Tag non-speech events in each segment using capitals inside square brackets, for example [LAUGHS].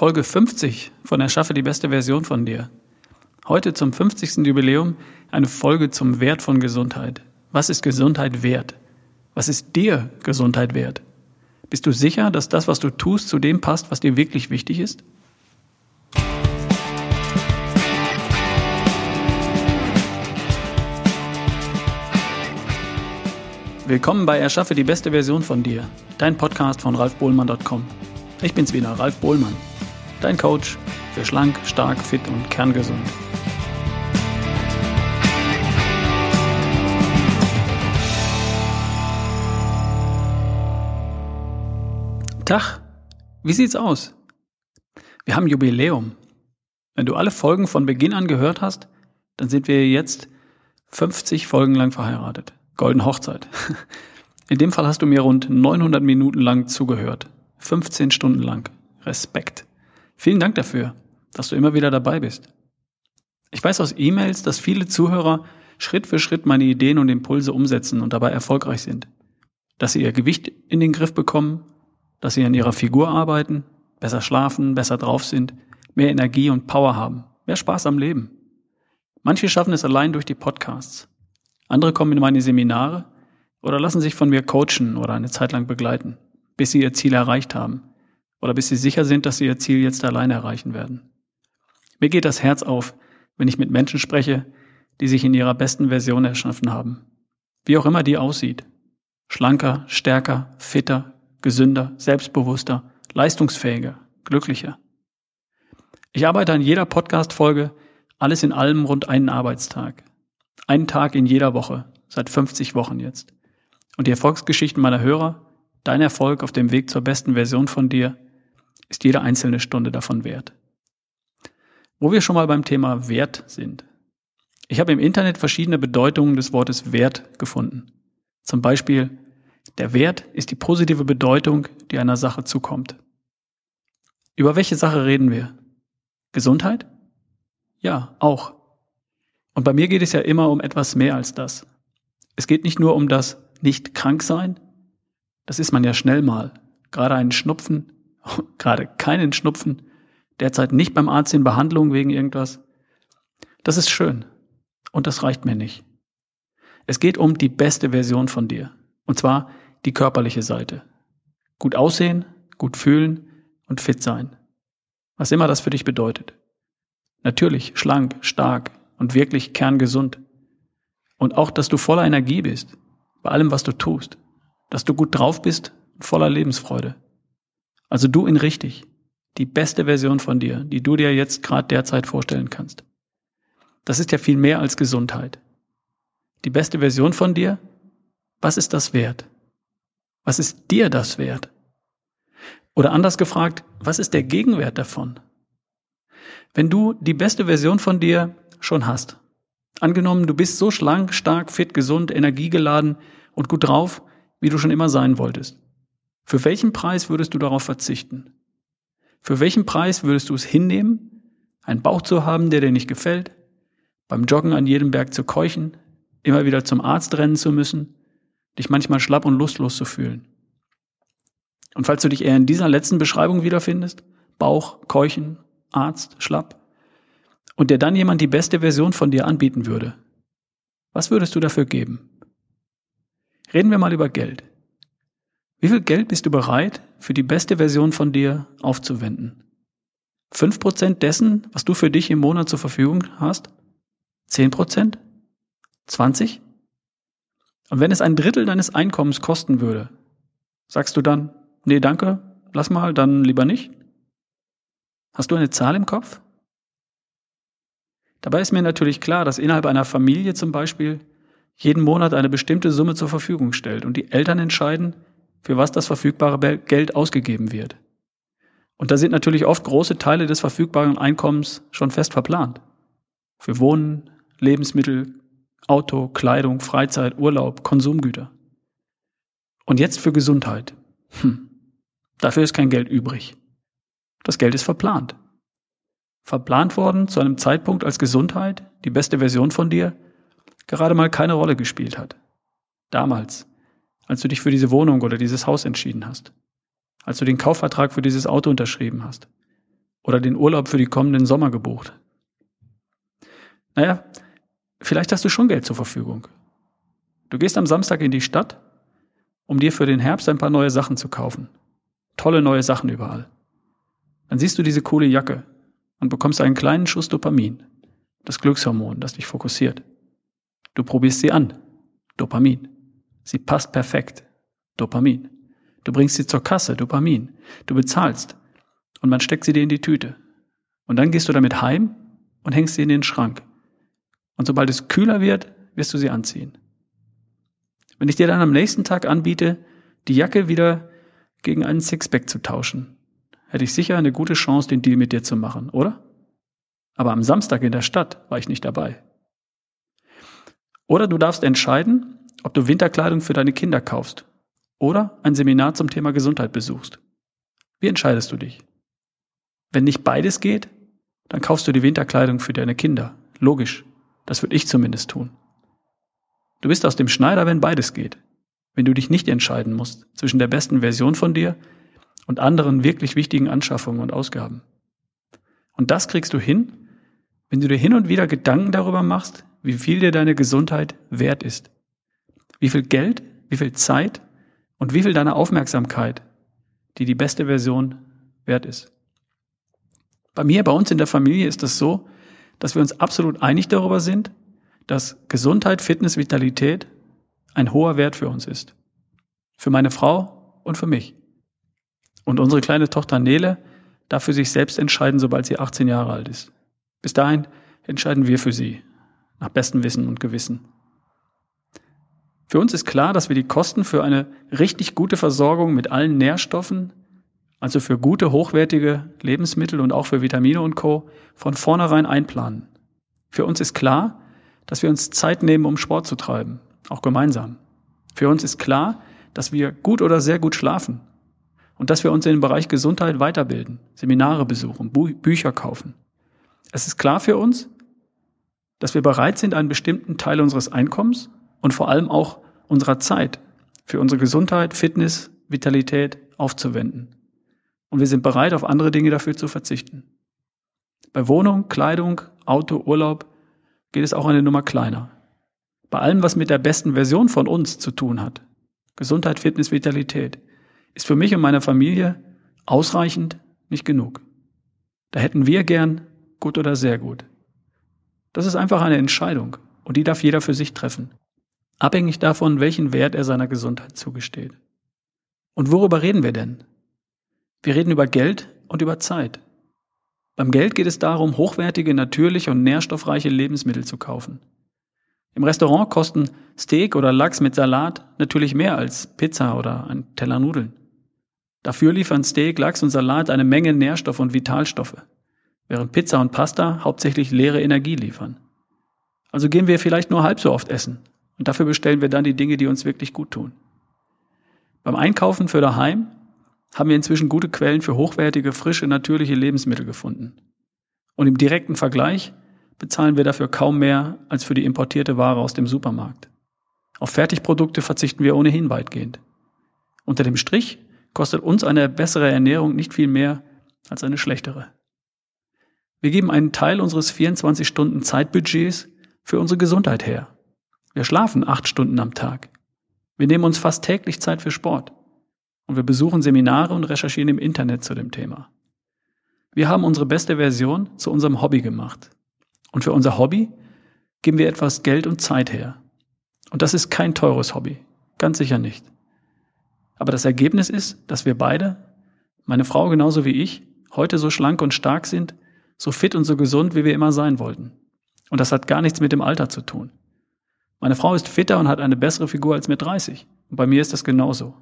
Folge 50 von Erschaffe die beste Version von dir. Heute zum 50. Jubiläum eine Folge zum Wert von Gesundheit. Was ist Gesundheit wert? Was ist dir Gesundheit wert? Bist du sicher, dass das, was du tust, zu dem passt, was dir wirklich wichtig ist? Willkommen bei Erschaffe die beste Version von dir, dein Podcast von ralfbohlmann.com. Ich bin's wieder, Ralf Bohlmann, dein Coach für schlank, stark, fit und kerngesund. Tag, wie sieht's aus? Wir haben Jubiläum. Wenn du alle Folgen von Beginn an gehört hast, dann sind wir jetzt 50 Folgen lang verheiratet. Golden Hochzeit. [LAUGHS] In dem Fall hast du mir rund 900 Minuten lang zugehört. 15 Stunden lang. Respekt. Vielen Dank dafür, dass du immer wieder dabei bist. Ich weiß aus E-Mails, dass viele Zuhörer Schritt für Schritt meine Ideen und Impulse umsetzen und dabei erfolgreich sind. Dass sie ihr Gewicht in den Griff bekommen, dass sie an ihrer Figur arbeiten, besser schlafen, besser drauf sind, mehr Energie und Power haben, mehr Spaß am Leben. Manche schaffen es allein durch die Podcasts. Andere kommen in meine Seminare oder lassen sich von mir coachen oder eine Zeit lang begleiten, bis sie ihr Ziel erreicht haben oder bis sie sicher sind, dass sie ihr Ziel jetzt alleine erreichen werden. Mir geht das Herz auf, wenn ich mit Menschen spreche, die sich in ihrer besten Version erschaffen haben. Wie auch immer die aussieht. Schlanker, stärker, fitter, gesünder, selbstbewusster, leistungsfähiger, glücklicher. Ich arbeite an jeder Podcast-Folge, alles in allem rund einen Arbeitstag. Einen Tag in jeder Woche, seit 50 Wochen jetzt. Und die Erfolgsgeschichten meiner Hörer, dein Erfolg auf dem Weg zur besten Version von dir, ist jede einzelne Stunde davon wert. Wo wir schon mal beim Thema Wert sind. Ich habe im Internet verschiedene Bedeutungen des Wortes Wert gefunden. Zum Beispiel, der Wert ist die positive Bedeutung, die einer Sache zukommt. Über welche Sache reden wir? Gesundheit? Ja, auch. Und bei mir geht es ja immer um etwas mehr als das. Es geht nicht nur um das nicht krank sein. Das ist man ja schnell mal. Gerade einen Schnupfen, [LAUGHS] gerade keinen Schnupfen, derzeit nicht beim Arzt in Behandlung wegen irgendwas. Das ist schön. Und das reicht mir nicht. Es geht um die beste Version von dir. Und zwar die körperliche Seite. Gut aussehen, gut fühlen und fit sein. Was immer das für dich bedeutet. Natürlich schlank, stark, und wirklich kerngesund. Und auch, dass du voller Energie bist, bei allem, was du tust. Dass du gut drauf bist und voller Lebensfreude. Also du in richtig. Die beste Version von dir, die du dir jetzt gerade derzeit vorstellen kannst. Das ist ja viel mehr als Gesundheit. Die beste Version von dir, was ist das wert? Was ist dir das wert? Oder anders gefragt, was ist der Gegenwert davon? Wenn du die beste Version von dir schon hast. Angenommen, du bist so schlank, stark, fit, gesund, energiegeladen und gut drauf, wie du schon immer sein wolltest. Für welchen Preis würdest du darauf verzichten? Für welchen Preis würdest du es hinnehmen, einen Bauch zu haben, der dir nicht gefällt, beim Joggen an jedem Berg zu keuchen, immer wieder zum Arzt rennen zu müssen, dich manchmal schlapp und lustlos zu fühlen? Und falls du dich eher in dieser letzten Beschreibung wiederfindest, Bauch, Keuchen, Arzt, schlapp, und der dann jemand die beste Version von dir anbieten würde, was würdest du dafür geben? Reden wir mal über Geld. Wie viel Geld bist du bereit, für die beste Version von dir aufzuwenden? Fünf Prozent dessen, was du für dich im Monat zur Verfügung hast? Zehn Prozent? Zwanzig? Und wenn es ein Drittel deines Einkommens kosten würde, sagst du dann, nee, danke, lass mal, dann lieber nicht? Hast du eine Zahl im Kopf? Dabei ist mir natürlich klar, dass innerhalb einer Familie zum Beispiel jeden Monat eine bestimmte Summe zur Verfügung stellt und die Eltern entscheiden, für was das verfügbare Geld ausgegeben wird. Und da sind natürlich oft große Teile des verfügbaren Einkommens schon fest verplant. Für Wohnen, Lebensmittel, Auto, Kleidung, Freizeit, Urlaub, Konsumgüter. Und jetzt für Gesundheit. Hm. Dafür ist kein Geld übrig. Das Geld ist verplant verplant worden zu einem Zeitpunkt, als Gesundheit, die beste Version von dir, gerade mal keine Rolle gespielt hat. Damals, als du dich für diese Wohnung oder dieses Haus entschieden hast, als du den Kaufvertrag für dieses Auto unterschrieben hast, oder den Urlaub für die kommenden Sommer gebucht. Naja, vielleicht hast du schon Geld zur Verfügung. Du gehst am Samstag in die Stadt, um dir für den Herbst ein paar neue Sachen zu kaufen. Tolle neue Sachen überall. Dann siehst du diese coole Jacke und bekommst einen kleinen Schuss Dopamin, das Glückshormon, das dich fokussiert. Du probierst sie an. Dopamin. Sie passt perfekt. Dopamin. Du bringst sie zur Kasse. Dopamin. Du bezahlst. Und man steckt sie dir in die Tüte. Und dann gehst du damit heim und hängst sie in den Schrank. Und sobald es kühler wird, wirst du sie anziehen. Wenn ich dir dann am nächsten Tag anbiete, die Jacke wieder gegen einen Sixpack zu tauschen, hätte ich sicher eine gute Chance, den Deal mit dir zu machen, oder? Aber am Samstag in der Stadt war ich nicht dabei. Oder du darfst entscheiden, ob du Winterkleidung für deine Kinder kaufst oder ein Seminar zum Thema Gesundheit besuchst. Wie entscheidest du dich? Wenn nicht beides geht, dann kaufst du die Winterkleidung für deine Kinder. Logisch. Das würde ich zumindest tun. Du bist aus dem Schneider, wenn beides geht. Wenn du dich nicht entscheiden musst zwischen der besten Version von dir und anderen wirklich wichtigen Anschaffungen und Ausgaben. Und das kriegst du hin, wenn du dir hin und wieder Gedanken darüber machst, wie viel dir deine Gesundheit wert ist. Wie viel Geld, wie viel Zeit und wie viel deiner Aufmerksamkeit, die die beste Version wert ist. Bei mir, bei uns in der Familie ist es so, dass wir uns absolut einig darüber sind, dass Gesundheit, Fitness, Vitalität ein hoher Wert für uns ist. Für meine Frau und für mich. Und unsere kleine Tochter Nele darf für sich selbst entscheiden, sobald sie 18 Jahre alt ist. Bis dahin entscheiden wir für sie, nach bestem Wissen und Gewissen. Für uns ist klar, dass wir die Kosten für eine richtig gute Versorgung mit allen Nährstoffen, also für gute, hochwertige Lebensmittel und auch für Vitamine und Co., von vornherein einplanen. Für uns ist klar, dass wir uns Zeit nehmen, um Sport zu treiben, auch gemeinsam. Für uns ist klar, dass wir gut oder sehr gut schlafen und dass wir uns im Bereich Gesundheit weiterbilden, Seminare besuchen, Bü Bücher kaufen. Es ist klar für uns, dass wir bereit sind, einen bestimmten Teil unseres Einkommens und vor allem auch unserer Zeit für unsere Gesundheit, Fitness, Vitalität aufzuwenden. Und wir sind bereit, auf andere Dinge dafür zu verzichten. Bei Wohnung, Kleidung, Auto, Urlaub geht es auch eine Nummer kleiner. Bei allem, was mit der besten Version von uns zu tun hat, Gesundheit, Fitness, Vitalität, ist für mich und meine Familie ausreichend nicht genug. Da hätten wir gern gut oder sehr gut. Das ist einfach eine Entscheidung und die darf jeder für sich treffen abhängig davon, welchen Wert er seiner Gesundheit zugesteht. Und worüber reden wir denn? Wir reden über Geld und über Zeit. Beim Geld geht es darum, hochwertige, natürliche und nährstoffreiche Lebensmittel zu kaufen. Im Restaurant kosten Steak oder Lachs mit Salat natürlich mehr als Pizza oder ein Teller Nudeln. Dafür liefern Steak, Lachs und Salat eine Menge Nährstoff und Vitalstoffe, während Pizza und Pasta hauptsächlich leere Energie liefern. Also gehen wir vielleicht nur halb so oft essen und dafür bestellen wir dann die Dinge, die uns wirklich gut tun. Beim Einkaufen für daheim haben wir inzwischen gute Quellen für hochwertige, frische, natürliche Lebensmittel gefunden. Und im direkten Vergleich bezahlen wir dafür kaum mehr als für die importierte Ware aus dem Supermarkt. Auf Fertigprodukte verzichten wir ohnehin weitgehend. Unter dem Strich kostet uns eine bessere Ernährung nicht viel mehr als eine schlechtere. Wir geben einen Teil unseres 24 Stunden Zeitbudgets für unsere Gesundheit her. Wir schlafen acht Stunden am Tag. Wir nehmen uns fast täglich Zeit für Sport. Und wir besuchen Seminare und recherchieren im Internet zu dem Thema. Wir haben unsere beste Version zu unserem Hobby gemacht. Und für unser Hobby geben wir etwas Geld und Zeit her. Und das ist kein teures Hobby. Ganz sicher nicht. Aber das Ergebnis ist, dass wir beide, meine Frau genauso wie ich, heute so schlank und stark sind, so fit und so gesund, wie wir immer sein wollten. Und das hat gar nichts mit dem Alter zu tun. Meine Frau ist fitter und hat eine bessere Figur als mit 30. Und bei mir ist das genauso.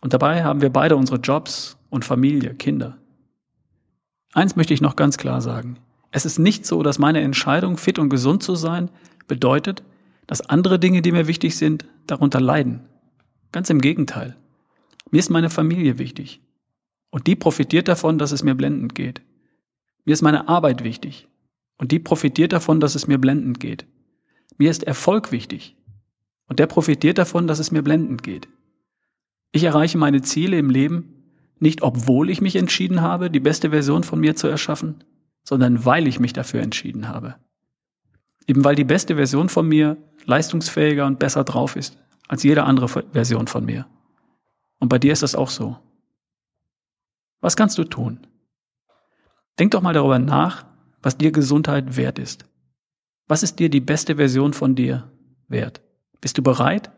Und dabei haben wir beide unsere Jobs und Familie, Kinder. Eins möchte ich noch ganz klar sagen. Es ist nicht so, dass meine Entscheidung, fit und gesund zu sein, bedeutet, dass andere Dinge, die mir wichtig sind, darunter leiden. Ganz im Gegenteil. Mir ist meine Familie wichtig. Und die profitiert davon, dass es mir blendend geht. Mir ist meine Arbeit wichtig. Und die profitiert davon, dass es mir blendend geht. Mir ist Erfolg wichtig. Und der profitiert davon, dass es mir blendend geht. Ich erreiche meine Ziele im Leben Nicht obwohl ich mich entschieden habe, die beste Version von mir zu erschaffen, sondern weil ich mich dafür entschieden habe. Eben weil die beste Version von mir leistungsfähiger und besser drauf ist als jede andere Version von mir. Und bei dir ist das auch so. Was kannst du tun? Denk doch mal darüber nach, was dir Gesundheit wert ist. Was ist dir die beste Version von dir wert? Bist du bereit,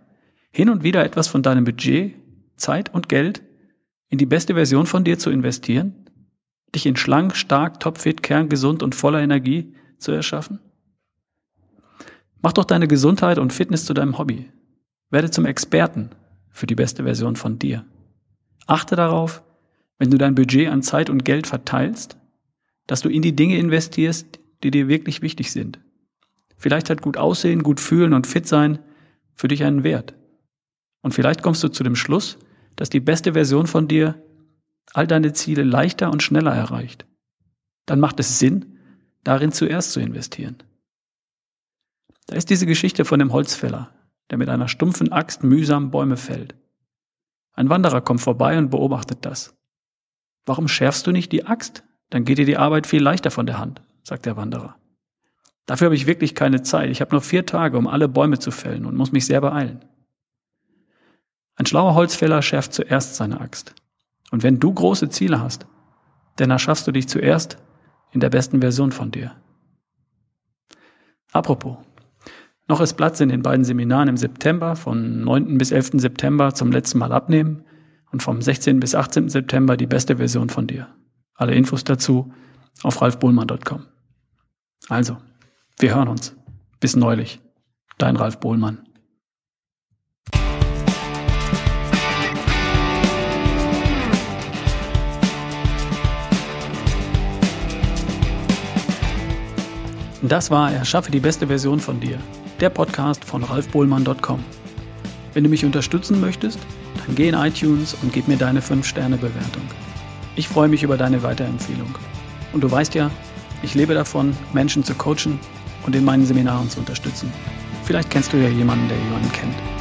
hin und wieder etwas von deinem Budget, Zeit und Geld in die beste Version von dir zu investieren? Dich in schlank, stark, topfit, kerngesund und voller Energie zu erschaffen? Mach doch deine Gesundheit und Fitness zu deinem Hobby. Werde zum Experten für die beste Version von dir. Achte darauf, wenn du dein Budget an Zeit und Geld verteilst, dass du in die Dinge investierst, die dir wirklich wichtig sind. Vielleicht hat gut aussehen, gut fühlen und fit sein für dich einen Wert. Und vielleicht kommst du zu dem Schluss, dass die beste Version von dir all deine Ziele leichter und schneller erreicht. Dann macht es Sinn, darin zuerst zu investieren. Da ist diese Geschichte von dem Holzfäller, der mit einer stumpfen Axt mühsam Bäume fällt. Ein Wanderer kommt vorbei und beobachtet das. Warum schärfst du nicht die Axt? Dann geht dir die Arbeit viel leichter von der Hand, sagt der Wanderer. Dafür habe ich wirklich keine Zeit. Ich habe nur vier Tage, um alle Bäume zu fällen und muss mich sehr beeilen. Ein schlauer Holzfäller schärft zuerst seine Axt. Und wenn du große Ziele hast, dann erschaffst du dich zuerst in der besten Version von dir. Apropos, noch ist Platz in den beiden Seminaren im September, von 9. bis 11. September zum letzten Mal abnehmen und vom 16. bis 18. September die beste Version von dir. Alle Infos dazu auf ralfbohlmann.com. Also, wir hören uns. Bis neulich. Dein Ralf Bohlmann. Das war Erschaffe die beste Version von dir der Podcast von ralfbohlmann.com. Wenn du mich unterstützen möchtest, dann geh in iTunes und gib mir deine 5-Sterne-Bewertung. Ich freue mich über deine Weiterempfehlung. Und du weißt ja, ich lebe davon, Menschen zu coachen und in meinen Seminaren zu unterstützen. Vielleicht kennst du ja jemanden, der jemanden kennt.